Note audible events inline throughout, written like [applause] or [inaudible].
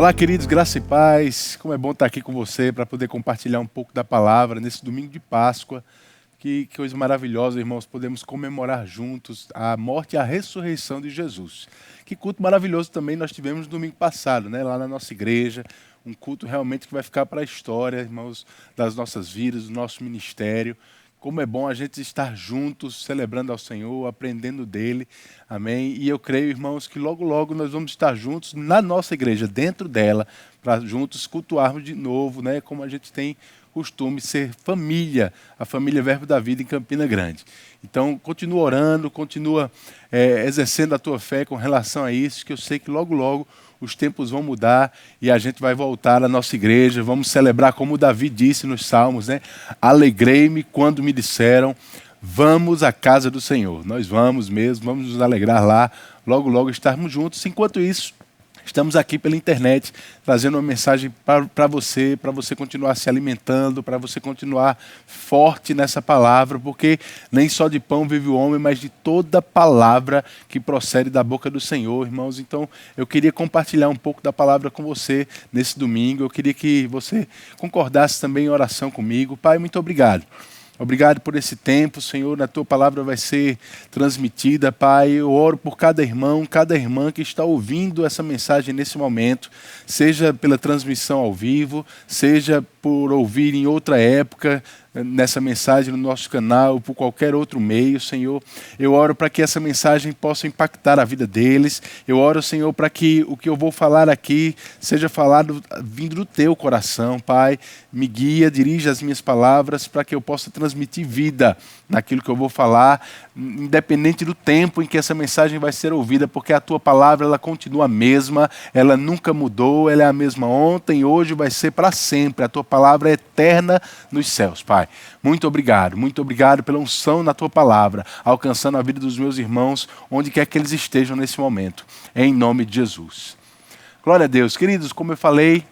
Olá, queridos, graça e paz. Como é bom estar aqui com você para poder compartilhar um pouco da palavra nesse domingo de Páscoa. Que coisa maravilhosa, irmãos, podemos comemorar juntos a morte e a ressurreição de Jesus. Que culto maravilhoso também nós tivemos no domingo passado, né, lá na nossa igreja. Um culto realmente que vai ficar para a história, irmãos, das nossas vidas, do nosso ministério. Como é bom a gente estar juntos, celebrando ao Senhor, aprendendo dele. Amém. E eu creio, irmãos, que logo, logo nós vamos estar juntos na nossa igreja, dentro dela, para juntos cultuarmos de novo, né? Como a gente tem costume ser família, a família Verbo da Vida em Campina Grande. Então, continua orando, continua é, exercendo a tua fé com relação a isso, que eu sei que logo, logo os tempos vão mudar e a gente vai voltar à nossa igreja, vamos celebrar como Davi disse nos Salmos, né? Alegrei-me quando me disseram, vamos à casa do Senhor. Nós vamos mesmo, vamos nos alegrar lá, logo, logo estarmos juntos. Enquanto isso, Estamos aqui pela internet trazendo uma mensagem para você, para você continuar se alimentando, para você continuar forte nessa palavra, porque nem só de pão vive o homem, mas de toda palavra que procede da boca do Senhor, irmãos. Então, eu queria compartilhar um pouco da palavra com você nesse domingo. Eu queria que você concordasse também em oração comigo. Pai, muito obrigado. Obrigado por esse tempo, Senhor. A tua palavra vai ser transmitida, Pai. Eu oro por cada irmão, cada irmã que está ouvindo essa mensagem nesse momento, seja pela transmissão ao vivo, seja por ouvir em outra época, nessa mensagem no nosso canal, por qualquer outro meio, Senhor. Eu oro para que essa mensagem possa impactar a vida deles. Eu oro, Senhor, para que o que eu vou falar aqui seja falado vindo do teu coração, Pai. Me guia, dirija as minhas palavras para que eu possa transmitir vida naquilo que eu vou falar, independente do tempo em que essa mensagem vai ser ouvida, porque a tua palavra ela continua a mesma, ela nunca mudou, ela é a mesma ontem, hoje vai ser para sempre. A tua palavra é eterna nos céus, Pai. Muito obrigado, muito obrigado pela unção na tua palavra, alcançando a vida dos meus irmãos, onde quer que eles estejam nesse momento, em nome de Jesus. Glória a Deus. Queridos, como eu falei,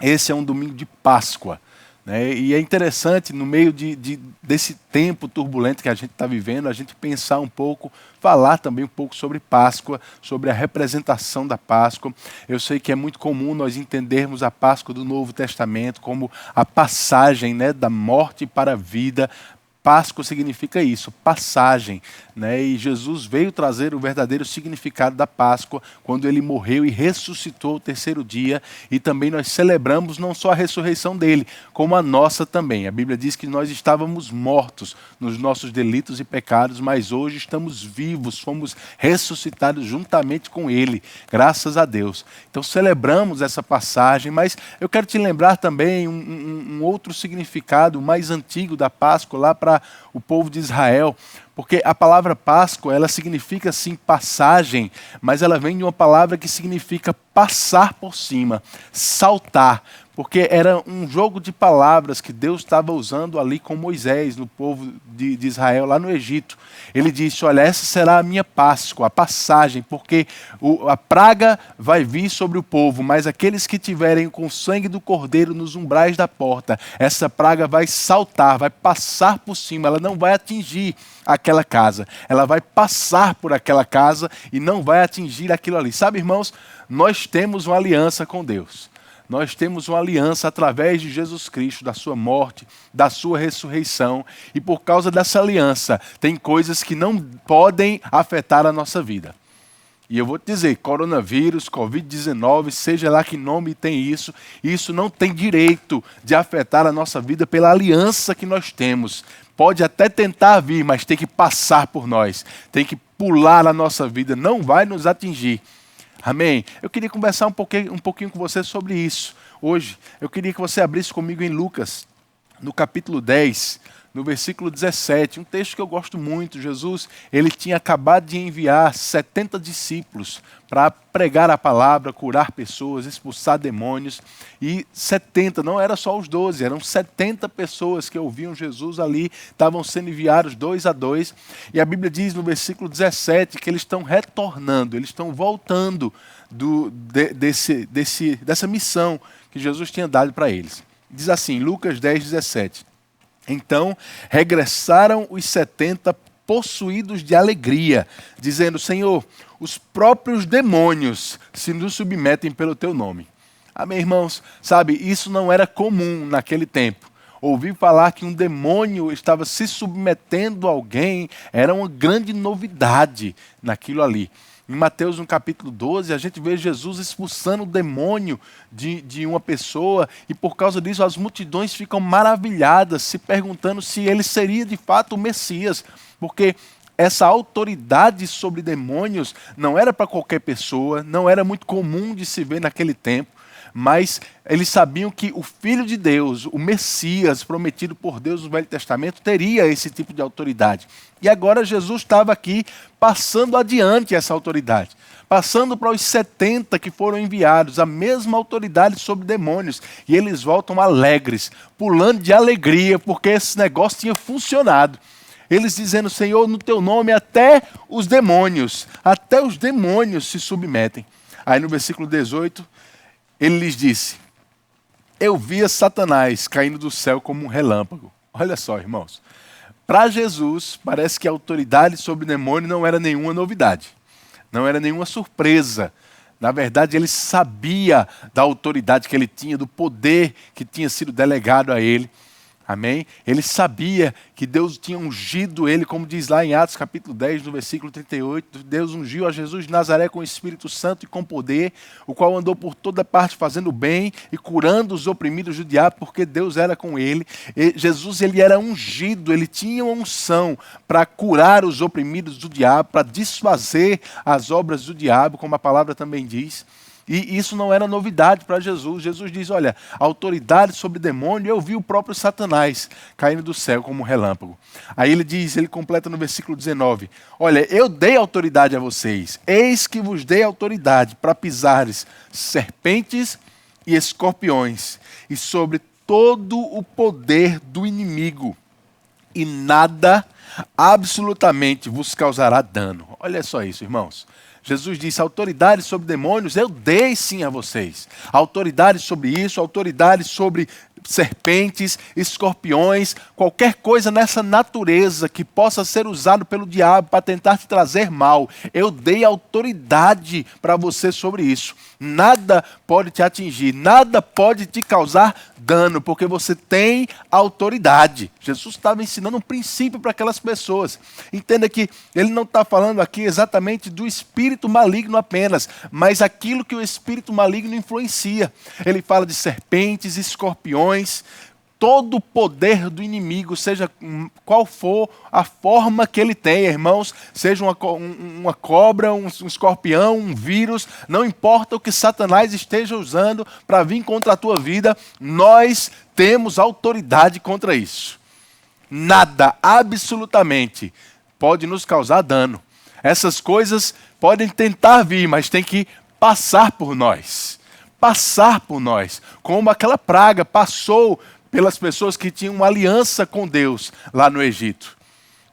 esse é um domingo de Páscoa. Né? E é interessante, no meio de, de, desse tempo turbulento que a gente está vivendo, a gente pensar um pouco, falar também um pouco sobre Páscoa, sobre a representação da Páscoa. Eu sei que é muito comum nós entendermos a Páscoa do Novo Testamento como a passagem né, da morte para a vida, Páscoa significa isso, passagem. Né? E Jesus veio trazer o verdadeiro significado da Páscoa quando ele morreu e ressuscitou o terceiro dia. E também nós celebramos não só a ressurreição dele, como a nossa também. A Bíblia diz que nós estávamos mortos nos nossos delitos e pecados, mas hoje estamos vivos, fomos ressuscitados juntamente com ele, graças a Deus. Então celebramos essa passagem, mas eu quero te lembrar também um, um, um outro significado mais antigo da Páscoa, lá para para o povo de Israel, porque a palavra Páscoa, ela significa sim passagem, mas ela vem de uma palavra que significa passar por cima, saltar, porque era um jogo de palavras que Deus estava usando ali com Moisés, no povo de, de, Israel, lá no Egito. Ele disse: Olha, essa será a minha Páscoa, a passagem, porque o, a praga vai vir sobre o povo, mas aqueles que tiverem com o sangue do cordeiro nos umbrais da porta, essa praga vai saltar, vai passar por cima, ela não vai atingir aquela casa, ela vai passar por aquela casa e não vai atingir aquilo ali. Sabe, irmãos, nós temos uma aliança com Deus nós temos uma aliança através de Jesus Cristo, da sua morte, da sua ressurreição, e por causa dessa aliança, tem coisas que não podem afetar a nossa vida. E eu vou te dizer, coronavírus, Covid-19, seja lá que nome tem isso, isso não tem direito de afetar a nossa vida pela aliança que nós temos. Pode até tentar vir, mas tem que passar por nós, tem que pular a nossa vida, não vai nos atingir. Amém? Eu queria conversar um pouquinho, um pouquinho com você sobre isso hoje. Eu queria que você abrisse comigo em Lucas, no capítulo 10, no versículo 17, um texto que eu gosto muito. Jesus, ele tinha acabado de enviar 70 discípulos para pregar a palavra, curar pessoas, expulsar demônios. E 70, não era só os 12, eram 70 pessoas que ouviam Jesus ali, estavam sendo enviados dois a dois. E a Bíblia diz no versículo 17 que eles estão retornando, eles estão voltando do, de, desse, desse, dessa missão que Jesus tinha dado para eles. Diz assim, Lucas 10, 17. Então regressaram os setenta possuídos de alegria, dizendo: Senhor, os próprios demônios se nos submetem pelo teu nome. Amém, irmãos? Sabe, isso não era comum naquele tempo. Ouvir falar que um demônio estava se submetendo a alguém era uma grande novidade naquilo ali. Em Mateus, no capítulo 12, a gente vê Jesus expulsando o demônio de, de uma pessoa, e por causa disso as multidões ficam maravilhadas, se perguntando se ele seria de fato o Messias, porque essa autoridade sobre demônios não era para qualquer pessoa, não era muito comum de se ver naquele tempo mas eles sabiam que o Filho de Deus, o Messias prometido por Deus no Velho Testamento, teria esse tipo de autoridade. E agora Jesus estava aqui passando adiante essa autoridade, passando para os 70 que foram enviados, a mesma autoridade sobre demônios. E eles voltam alegres, pulando de alegria, porque esse negócio tinha funcionado eles dizendo: Senhor, no teu nome até os demônios, até os demônios se submetem. Aí no versículo 18, ele lhes disse: Eu via Satanás caindo do céu como um relâmpago. Olha só, irmãos. Para Jesus, parece que a autoridade sobre o demônio não era nenhuma novidade, não era nenhuma surpresa. Na verdade, ele sabia da autoridade que ele tinha, do poder que tinha sido delegado a ele. Amém? Ele sabia que Deus tinha ungido ele, como diz lá em Atos capítulo 10, no versículo 38. Deus ungiu a Jesus de Nazaré com o Espírito Santo e com poder, o qual andou por toda parte fazendo bem e curando os oprimidos do diabo, porque Deus era com ele. E Jesus ele era ungido, ele tinha uma unção para curar os oprimidos do diabo, para desfazer as obras do diabo, como a palavra também diz. E isso não era novidade para Jesus. Jesus diz: Olha, autoridade sobre demônio, eu vi o próprio Satanás caindo do céu como um relâmpago. Aí ele diz, ele completa no versículo 19: Olha, eu dei autoridade a vocês, eis que vos dei autoridade para pisares serpentes e escorpiões, e sobre todo o poder do inimigo, e nada absolutamente vos causará dano. Olha só isso, irmãos. Jesus disse: autoridade sobre demônios eu dei sim a vocês. Autoridade sobre isso, autoridade sobre serpentes, escorpiões, qualquer coisa nessa natureza que possa ser usado pelo diabo para tentar te trazer mal. Eu dei autoridade para você sobre isso. Nada pode te atingir, nada pode te causar dano, porque você tem autoridade. Jesus estava ensinando um princípio para aquelas pessoas. Entenda que ele não está falando aqui exatamente do espírito maligno apenas, mas aquilo que o espírito maligno influencia. Ele fala de serpentes, escorpiões, todo o poder do inimigo, seja qual for a forma que ele tenha, irmãos, seja uma, uma cobra, um, um escorpião, um vírus, não importa o que Satanás esteja usando para vir contra a tua vida, nós temos autoridade contra isso. Nada, absolutamente, pode nos causar dano. Essas coisas podem tentar vir, mas tem que passar por nós. Passar por nós. Como aquela praga passou pelas pessoas que tinham uma aliança com Deus lá no Egito.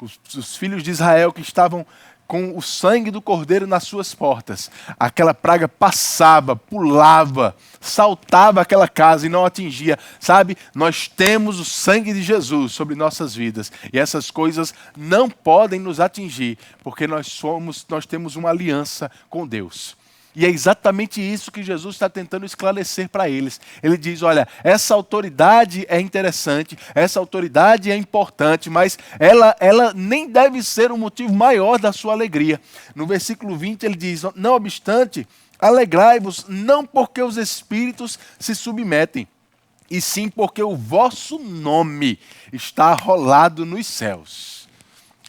Os, os, filhos de Israel que estavam com o sangue do cordeiro nas suas portas. Aquela praga passava, pulava, saltava aquela casa e não atingia. Sabe, nós temos o sangue de Jesus sobre nossas vidas e essas coisas não podem nos atingir, porque nós somos, nós temos uma aliança com Deus. E é exatamente isso que Jesus está tentando esclarecer para eles. Ele diz: olha, essa autoridade é interessante, essa autoridade é importante, mas ela, ela nem deve ser o motivo maior da sua alegria. No versículo 20 ele diz: não obstante, alegrai-vos, não porque os espíritos se submetem, e sim porque o vosso nome está rolado nos céus.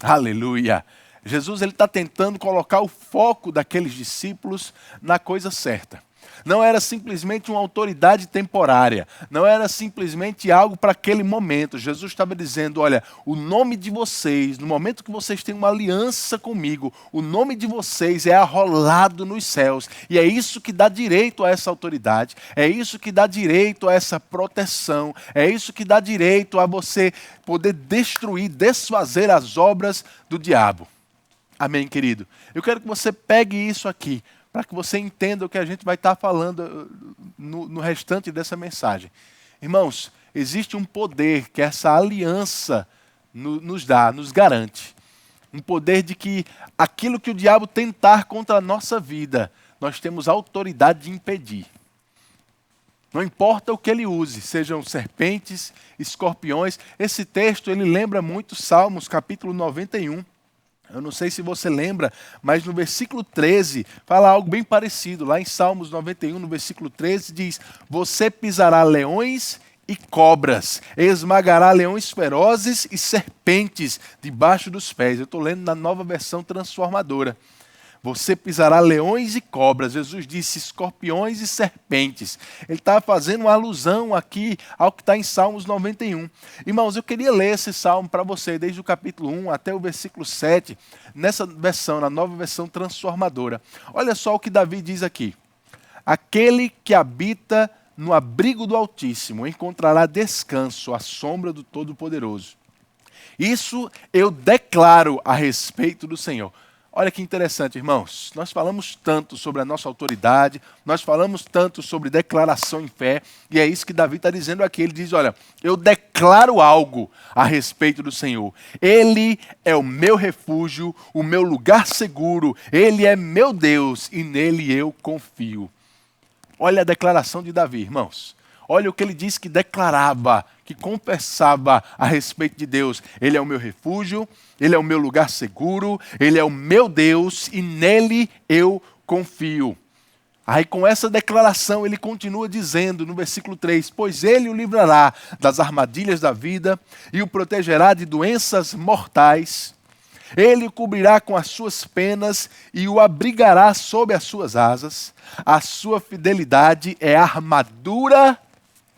Aleluia. Jesus está tentando colocar o foco daqueles discípulos na coisa certa. Não era simplesmente uma autoridade temporária, não era simplesmente algo para aquele momento. Jesus estava dizendo: olha, o nome de vocês, no momento que vocês têm uma aliança comigo, o nome de vocês é arrolado nos céus. E é isso que dá direito a essa autoridade, é isso que dá direito a essa proteção, é isso que dá direito a você poder destruir, desfazer as obras do diabo. Amém, querido? Eu quero que você pegue isso aqui, para que você entenda o que a gente vai estar falando uh, no, no restante dessa mensagem. Irmãos, existe um poder que essa aliança no, nos dá, nos garante. Um poder de que aquilo que o diabo tentar contra a nossa vida, nós temos autoridade de impedir. Não importa o que ele use, sejam serpentes, escorpiões. Esse texto ele lembra muito Salmos, capítulo 91. Eu não sei se você lembra, mas no versículo 13 fala algo bem parecido. Lá em Salmos 91, no versículo 13, diz: Você pisará leões e cobras, esmagará leões ferozes e serpentes debaixo dos pés. Eu estou lendo na nova versão transformadora. Você pisará leões e cobras. Jesus disse escorpiões e serpentes. Ele está fazendo uma alusão aqui ao que está em Salmos 91. Irmãos, eu queria ler esse salmo para você, desde o capítulo 1 até o versículo 7, nessa versão, na nova versão transformadora. Olha só o que Davi diz aqui. Aquele que habita no abrigo do Altíssimo encontrará descanso à sombra do Todo-Poderoso. Isso eu declaro a respeito do Senhor. Olha que interessante, irmãos. Nós falamos tanto sobre a nossa autoridade, nós falamos tanto sobre declaração em fé, e é isso que Davi está dizendo aqui. Ele diz: Olha, eu declaro algo a respeito do Senhor. Ele é o meu refúgio, o meu lugar seguro, ele é meu Deus e nele eu confio. Olha a declaração de Davi, irmãos. Olha o que ele disse que declarava, que confessava a respeito de Deus. Ele é o meu refúgio, ele é o meu lugar seguro, ele é o meu Deus e nele eu confio. Aí, com essa declaração, ele continua dizendo no versículo 3: Pois ele o livrará das armadilhas da vida e o protegerá de doenças mortais. Ele o cobrirá com as suas penas e o abrigará sob as suas asas. A sua fidelidade é armadura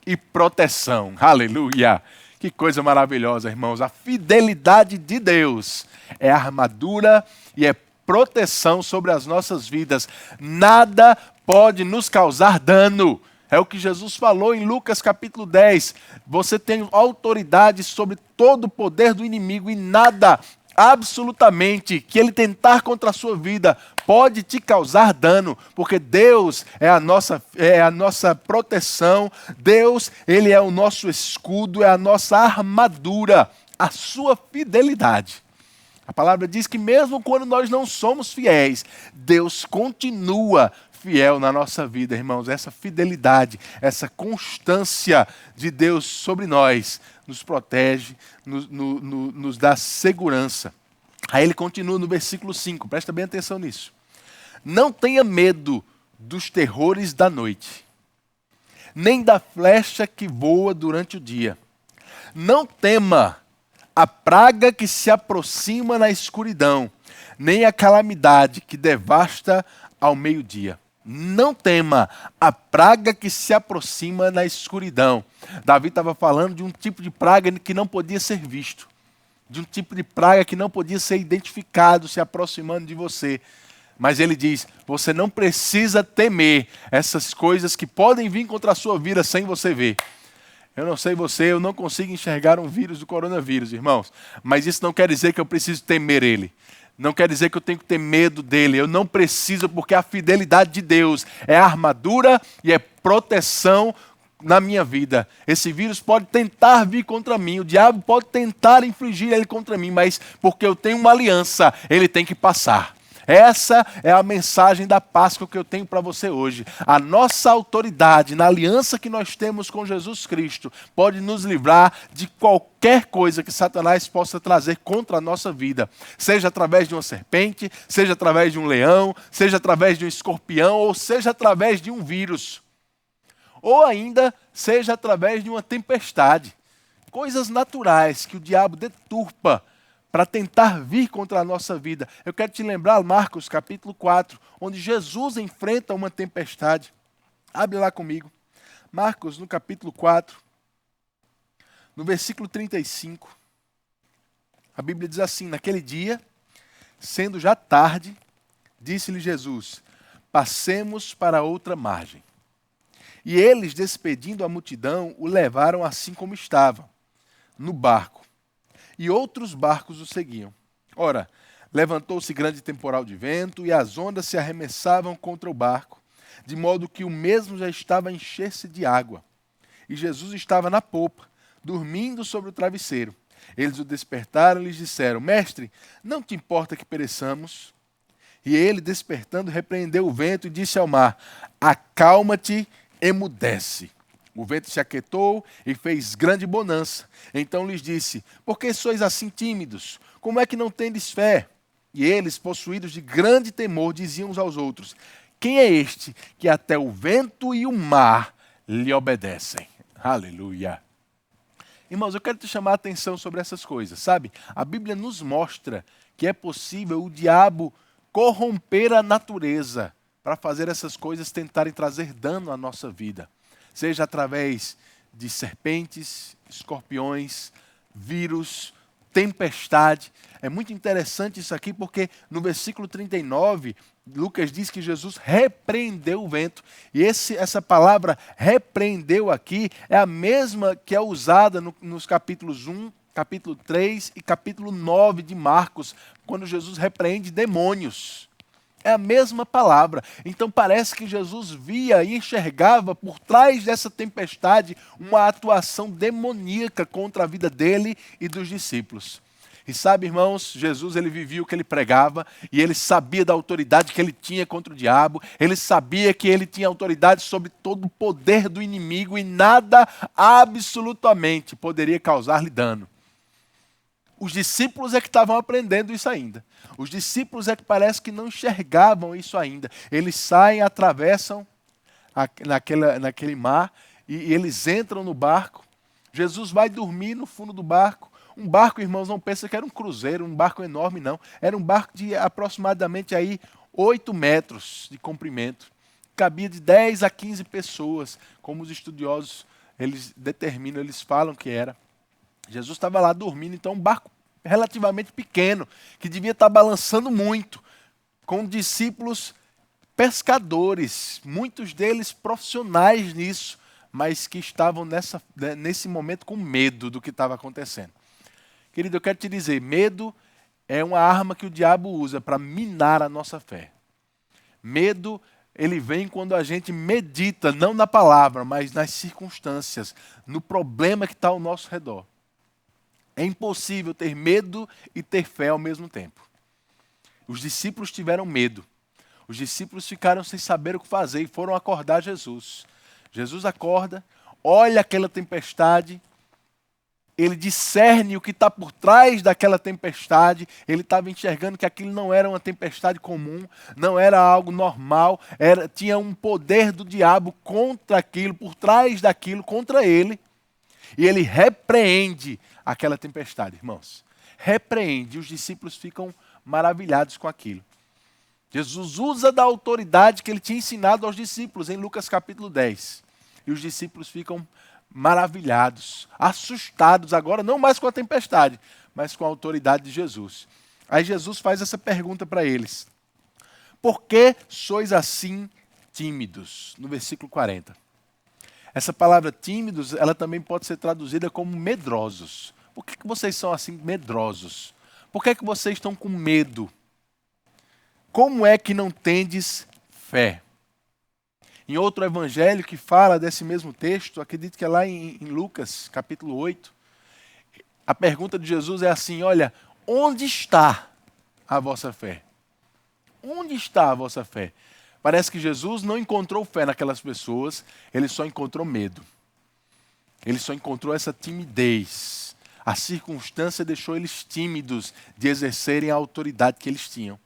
e proteção. Aleluia! Que coisa maravilhosa, irmãos. A fidelidade de Deus é armadura e é proteção sobre as nossas vidas. Nada pode nos causar dano. É o que Jesus falou em Lucas capítulo 10. Você tem autoridade sobre todo o poder do inimigo e nada absolutamente que ele tentar contra a sua vida pode te causar dano, porque Deus é a nossa é a nossa proteção, Deus, ele é o nosso escudo, é a nossa armadura, a sua fidelidade. A palavra diz que mesmo quando nós não somos fiéis, Deus continua fiel na nossa vida, irmãos. Essa fidelidade, essa constância de Deus sobre nós nos protege, nos, no, no, nos dá segurança. Aí ele continua no versículo 5, presta bem atenção nisso. Não tenha medo dos terrores da noite, nem da flecha que voa durante o dia. Não tema a praga que se aproxima na escuridão, nem a calamidade que devasta ao meio-dia. Não tema a praga que se aproxima na escuridão. Davi estava falando de um tipo de praga que não podia ser visto, de um tipo de praga que não podia ser identificado se aproximando de você. Mas ele diz: você não precisa temer essas coisas que podem vir contra a sua vida sem você ver. Eu não sei você, eu não consigo enxergar um vírus do coronavírus, irmãos. Mas isso não quer dizer que eu preciso temer ele. Não quer dizer que eu tenho que ter medo dele. Eu não preciso, porque a fidelidade de Deus é armadura e é proteção na minha vida. Esse vírus pode tentar vir contra mim, o diabo pode tentar infligir ele contra mim, mas porque eu tenho uma aliança, ele tem que passar. Essa é a mensagem da Páscoa que eu tenho para você hoje. A nossa autoridade na aliança que nós temos com Jesus Cristo pode nos livrar de qualquer coisa que Satanás possa trazer contra a nossa vida, seja através de uma serpente, seja através de um leão, seja através de um escorpião ou seja através de um vírus. Ou ainda seja através de uma tempestade. Coisas naturais que o diabo deturpa para tentar vir contra a nossa vida. Eu quero te lembrar Marcos capítulo 4, onde Jesus enfrenta uma tempestade. Abre lá comigo. Marcos no capítulo 4, no versículo 35. A Bíblia diz assim: Naquele dia, sendo já tarde, disse-lhe Jesus: Passemos para outra margem. E eles, despedindo a multidão, o levaram assim como estava, no barco e outros barcos o seguiam. Ora, levantou-se grande temporal de vento e as ondas se arremessavam contra o barco, de modo que o mesmo já estava a encher-se de água. E Jesus estava na popa, dormindo sobre o travesseiro. Eles o despertaram e lhes disseram: Mestre, não te importa que pereçamos? E ele, despertando, repreendeu o vento e disse ao mar: Acalma-te, emudece. O vento se aquietou e fez grande bonança. Então lhes disse: Por que sois assim tímidos? Como é que não tendes fé? E eles, possuídos de grande temor, diziam uns aos outros: Quem é este que até o vento e o mar lhe obedecem? Aleluia. Irmãos, eu quero te chamar a atenção sobre essas coisas, sabe? A Bíblia nos mostra que é possível o diabo corromper a natureza para fazer essas coisas tentarem trazer dano à nossa vida seja através de serpentes, escorpiões, vírus, tempestade. É muito interessante isso aqui porque no versículo 39, Lucas diz que Jesus repreendeu o vento. E esse, essa palavra repreendeu aqui é a mesma que é usada no, nos capítulos 1, capítulo 3 e capítulo 9 de Marcos, quando Jesus repreende demônios. É a mesma palavra. Então parece que Jesus via e enxergava por trás dessa tempestade uma atuação demoníaca contra a vida dele e dos discípulos. E sabe, irmãos, Jesus ele vivia o que ele pregava e ele sabia da autoridade que ele tinha contra o diabo, ele sabia que ele tinha autoridade sobre todo o poder do inimigo e nada absolutamente poderia causar-lhe dano. Os discípulos é que estavam aprendendo isso ainda. Os discípulos é que parece que não enxergavam isso ainda. Eles saem, atravessam naquela, naquele mar e, e eles entram no barco. Jesus vai dormir no fundo do barco. Um barco, irmãos, não pensa que era um cruzeiro, um barco enorme, não. Era um barco de aproximadamente aí 8 metros de comprimento. Cabia de 10 a 15 pessoas, como os estudiosos eles determinam, eles falam que era. Jesus estava lá dormindo, então um barco relativamente pequeno, que devia estar balançando muito, com discípulos pescadores, muitos deles profissionais nisso, mas que estavam nessa, né, nesse momento com medo do que estava acontecendo. Querido, eu quero te dizer: medo é uma arma que o diabo usa para minar a nossa fé. Medo, ele vem quando a gente medita, não na palavra, mas nas circunstâncias, no problema que está ao nosso redor. É impossível ter medo e ter fé ao mesmo tempo. Os discípulos tiveram medo. Os discípulos ficaram sem saber o que fazer e foram acordar Jesus. Jesus acorda, olha aquela tempestade, ele discerne o que está por trás daquela tempestade. Ele estava enxergando que aquilo não era uma tempestade comum, não era algo normal, era, tinha um poder do diabo contra aquilo, por trás daquilo, contra ele. E ele repreende aquela tempestade, irmãos. Repreende, os discípulos ficam maravilhados com aquilo. Jesus usa da autoridade que ele tinha ensinado aos discípulos em Lucas capítulo 10. E os discípulos ficam maravilhados, assustados agora, não mais com a tempestade, mas com a autoridade de Jesus. Aí Jesus faz essa pergunta para eles: Por que sois assim tímidos? No versículo 40. Essa palavra tímidos, ela também pode ser traduzida como medrosos. Por que, que vocês são assim medrosos? Por que, que vocês estão com medo? Como é que não tendes fé? Em outro evangelho que fala desse mesmo texto, acredito que é lá em, em Lucas, capítulo 8, a pergunta de Jesus é assim: olha, onde está a vossa fé? Onde está a vossa fé? Parece que Jesus não encontrou fé naquelas pessoas, ele só encontrou medo. Ele só encontrou essa timidez. A circunstância deixou eles tímidos de exercerem a autoridade que eles tinham.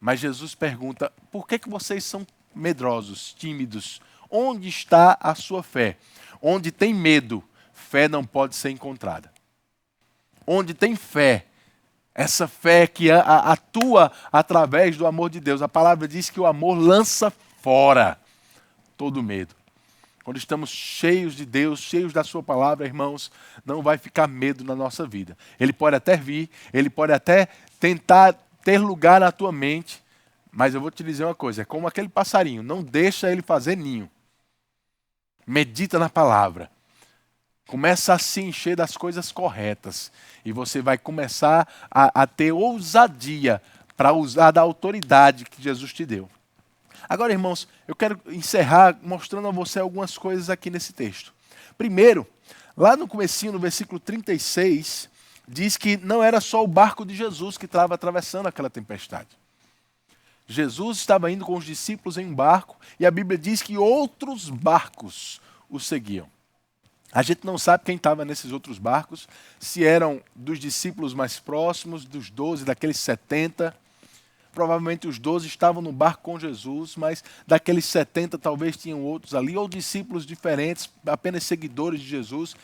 Mas Jesus pergunta: por que, que vocês são medrosos, tímidos? Onde está a sua fé? Onde tem medo, fé não pode ser encontrada. Onde tem fé, essa fé que atua através do amor de Deus. A palavra diz que o amor lança fora todo medo. Quando estamos cheios de Deus, cheios da Sua palavra, irmãos, não vai ficar medo na nossa vida. Ele pode até vir, ele pode até tentar ter lugar na tua mente, mas eu vou te dizer uma coisa: é como aquele passarinho, não deixa ele fazer ninho. Medita na palavra. Começa a se encher das coisas corretas. E você vai começar a, a ter ousadia para usar da autoridade que Jesus te deu. Agora, irmãos, eu quero encerrar mostrando a você algumas coisas aqui nesse texto. Primeiro, lá no comecinho, no versículo 36, diz que não era só o barco de Jesus que estava atravessando aquela tempestade. Jesus estava indo com os discípulos em um barco e a Bíblia diz que outros barcos o seguiam. A gente não sabe quem estava nesses outros barcos, se eram dos discípulos mais próximos, dos 12, daqueles 70. Provavelmente os 12 estavam no barco com Jesus, mas daqueles 70 talvez tinham outros ali, ou discípulos diferentes, apenas seguidores de Jesus.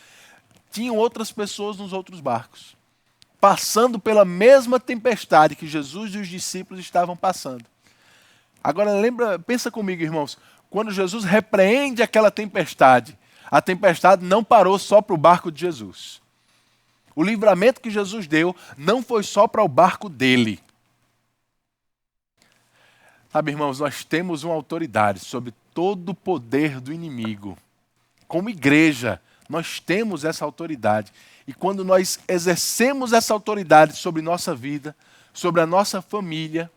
Tinham outras pessoas nos outros barcos, passando pela mesma tempestade que Jesus e os discípulos estavam passando. Agora lembra, pensa comigo, irmãos, quando Jesus repreende aquela tempestade, a tempestade não parou só para o barco de Jesus. O livramento que Jesus deu não foi só para o barco dele. Sabe, irmãos, nós temos uma autoridade sobre todo o poder do inimigo. Como igreja, nós temos essa autoridade. E quando nós exercemos essa autoridade sobre nossa vida, sobre a nossa família,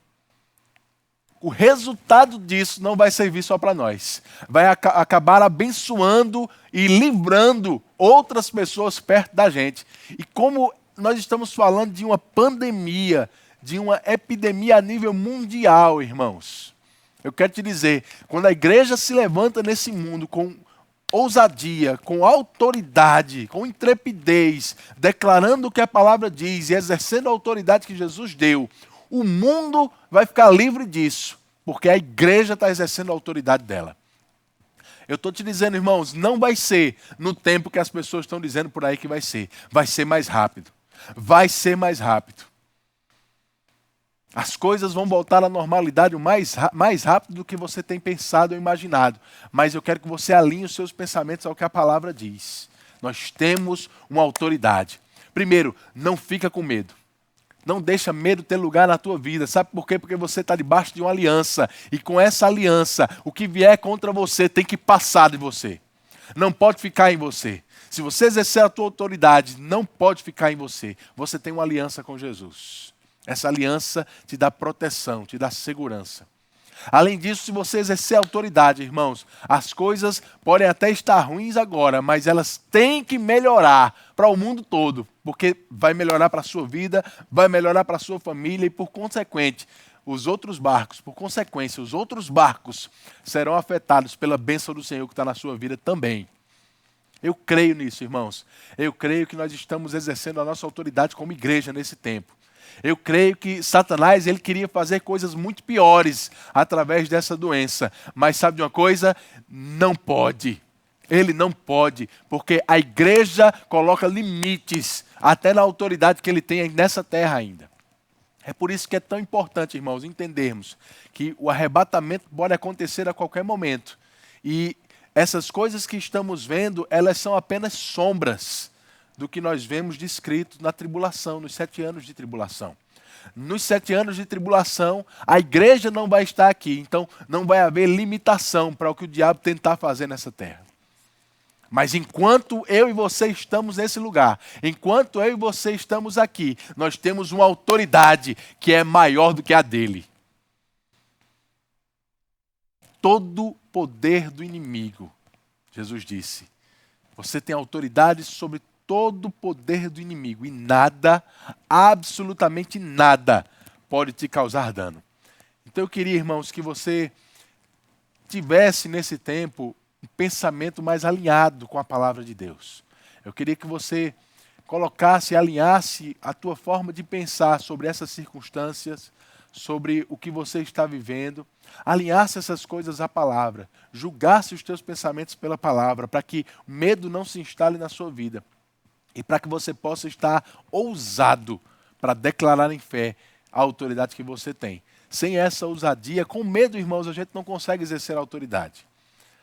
o resultado disso não vai servir só para nós. Vai ac acabar abençoando e livrando outras pessoas perto da gente. E como nós estamos falando de uma pandemia, de uma epidemia a nível mundial, irmãos. Eu quero te dizer, quando a igreja se levanta nesse mundo com ousadia, com autoridade, com intrepidez, declarando o que a palavra diz e exercendo a autoridade que Jesus deu, o mundo vai ficar livre disso, porque a igreja está exercendo a autoridade dela. Eu estou te dizendo, irmãos, não vai ser no tempo que as pessoas estão dizendo por aí que vai ser. Vai ser mais rápido. Vai ser mais rápido. As coisas vão voltar à normalidade mais, mais rápido do que você tem pensado ou imaginado. Mas eu quero que você alinhe os seus pensamentos ao que a palavra diz. Nós temos uma autoridade. Primeiro, não fica com medo. Não deixa medo ter lugar na tua vida. Sabe por quê? Porque você está debaixo de uma aliança. E com essa aliança, o que vier contra você tem que passar de você. Não pode ficar em você. Se você exercer a tua autoridade, não pode ficar em você. Você tem uma aliança com Jesus. Essa aliança te dá proteção, te dá segurança. Além disso, se você exercer autoridade, irmãos, as coisas podem até estar ruins agora, mas elas têm que melhorar para o mundo todo, porque vai melhorar para a sua vida, vai melhorar para a sua família e, por consequente, os outros barcos, por consequência, os outros barcos serão afetados pela bênção do Senhor que está na sua vida também. Eu creio nisso, irmãos. Eu creio que nós estamos exercendo a nossa autoridade como igreja nesse tempo. Eu creio que Satanás ele queria fazer coisas muito piores através dessa doença, mas sabe de uma coisa? Não pode. Ele não pode, porque a igreja coloca limites até na autoridade que ele tem nessa terra ainda. É por isso que é tão importante, irmãos, entendermos que o arrebatamento pode acontecer a qualquer momento. E essas coisas que estamos vendo, elas são apenas sombras do que nós vemos descrito na tribulação, nos sete anos de tribulação. Nos sete anos de tribulação, a igreja não vai estar aqui, então não vai haver limitação para o que o diabo tentar fazer nessa terra. Mas enquanto eu e você estamos nesse lugar, enquanto eu e você estamos aqui, nós temos uma autoridade que é maior do que a dele. Todo poder do inimigo, Jesus disse, você tem autoridade sobre todo o poder do inimigo e nada, absolutamente nada, pode te causar dano. Então eu queria, irmãos, que você tivesse nesse tempo um pensamento mais alinhado com a palavra de Deus. Eu queria que você colocasse, alinhasse a tua forma de pensar sobre essas circunstâncias, sobre o que você está vivendo, alinhasse essas coisas à palavra, julgasse os teus pensamentos pela palavra, para que medo não se instale na sua vida e para que você possa estar ousado para declarar em fé a autoridade que você tem. Sem essa ousadia, com medo, irmãos, a gente não consegue exercer a autoridade.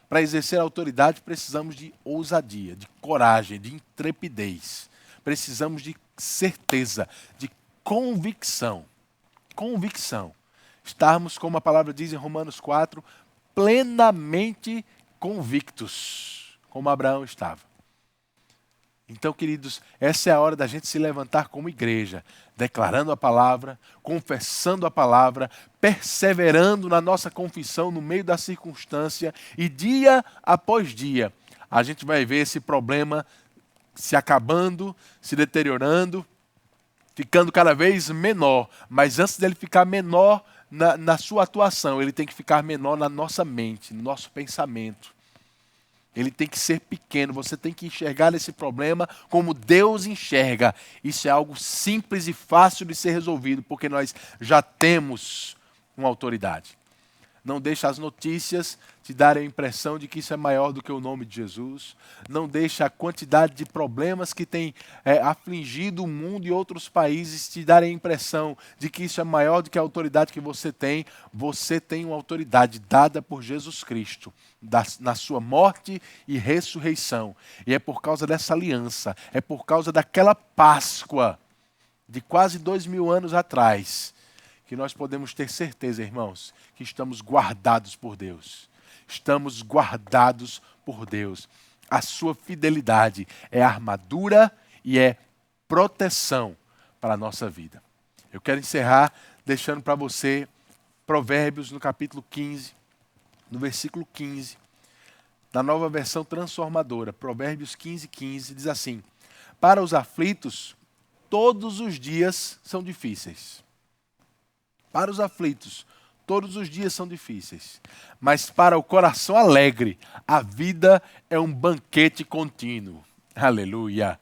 Para exercer a autoridade, precisamos de ousadia, de coragem, de intrepidez. Precisamos de certeza, de convicção. Convicção. Estarmos, como a palavra diz em Romanos 4, plenamente convictos, como Abraão estava. Então, queridos, essa é a hora da gente se levantar como igreja, declarando a palavra, confessando a palavra, perseverando na nossa confissão no meio da circunstância e dia após dia a gente vai ver esse problema se acabando, se deteriorando, ficando cada vez menor. Mas antes dele ficar menor na, na sua atuação, ele tem que ficar menor na nossa mente, no nosso pensamento. Ele tem que ser pequeno, você tem que enxergar esse problema como Deus enxerga. Isso é algo simples e fácil de ser resolvido, porque nós já temos uma autoridade. Não deixe as notícias te darem a impressão de que isso é maior do que o nome de Jesus. Não deixe a quantidade de problemas que tem é, afligido o mundo e outros países te darem a impressão de que isso é maior do que a autoridade que você tem. Você tem uma autoridade dada por Jesus Cristo da, na sua morte e ressurreição. E é por causa dessa aliança, é por causa daquela Páscoa de quase dois mil anos atrás que nós podemos ter certeza, irmãos, que estamos guardados por Deus. Estamos guardados por Deus. A sua fidelidade é armadura e é proteção para a nossa vida. Eu quero encerrar deixando para você Provérbios no capítulo 15, no versículo 15, na nova versão transformadora, Provérbios 15, 15, diz assim: Para os aflitos, todos os dias são difíceis para os aflitos, todos os dias são difíceis, mas para o coração alegre, a vida é um banquete contínuo. Aleluia.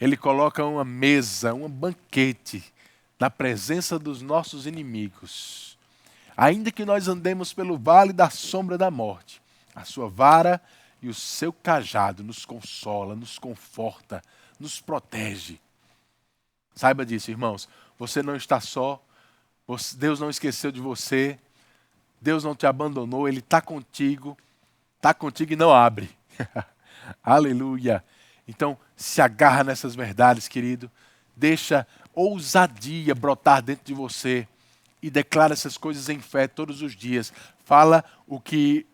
Ele coloca uma mesa, um banquete na presença dos nossos inimigos. Ainda que nós andemos pelo vale da sombra da morte, a sua vara e o seu cajado nos consola, nos conforta, nos protege. Saiba disso, irmãos. Você não está só, Deus não esqueceu de você. Deus não te abandonou. Ele está contigo. Está contigo e não abre. [laughs] Aleluia. Então, se agarra nessas verdades, querido. Deixa ousadia brotar dentro de você e declara essas coisas em fé todos os dias. Fala o que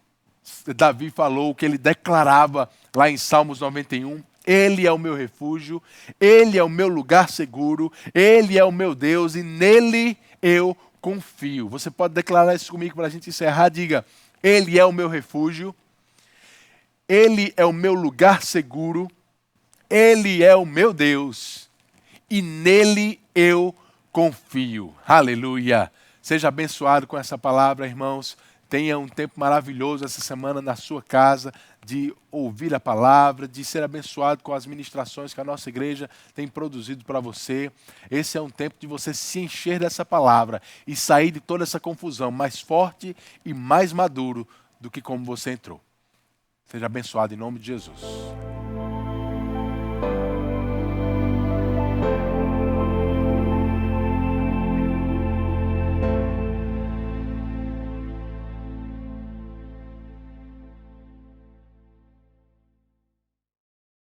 Davi falou, o que ele declarava lá em Salmos 91. Ele é o meu refúgio, ele é o meu lugar seguro, ele é o meu Deus e nele eu confio. Você pode declarar isso comigo para a gente encerrar? Diga: Ele é o meu refúgio, Ele é o meu lugar seguro, Ele é o meu Deus e nele eu confio. Aleluia. Seja abençoado com essa palavra, irmãos. Tenha um tempo maravilhoso essa semana na sua casa, de ouvir a palavra, de ser abençoado com as ministrações que a nossa igreja tem produzido para você. Esse é um tempo de você se encher dessa palavra e sair de toda essa confusão mais forte e mais maduro do que como você entrou. Seja abençoado em nome de Jesus.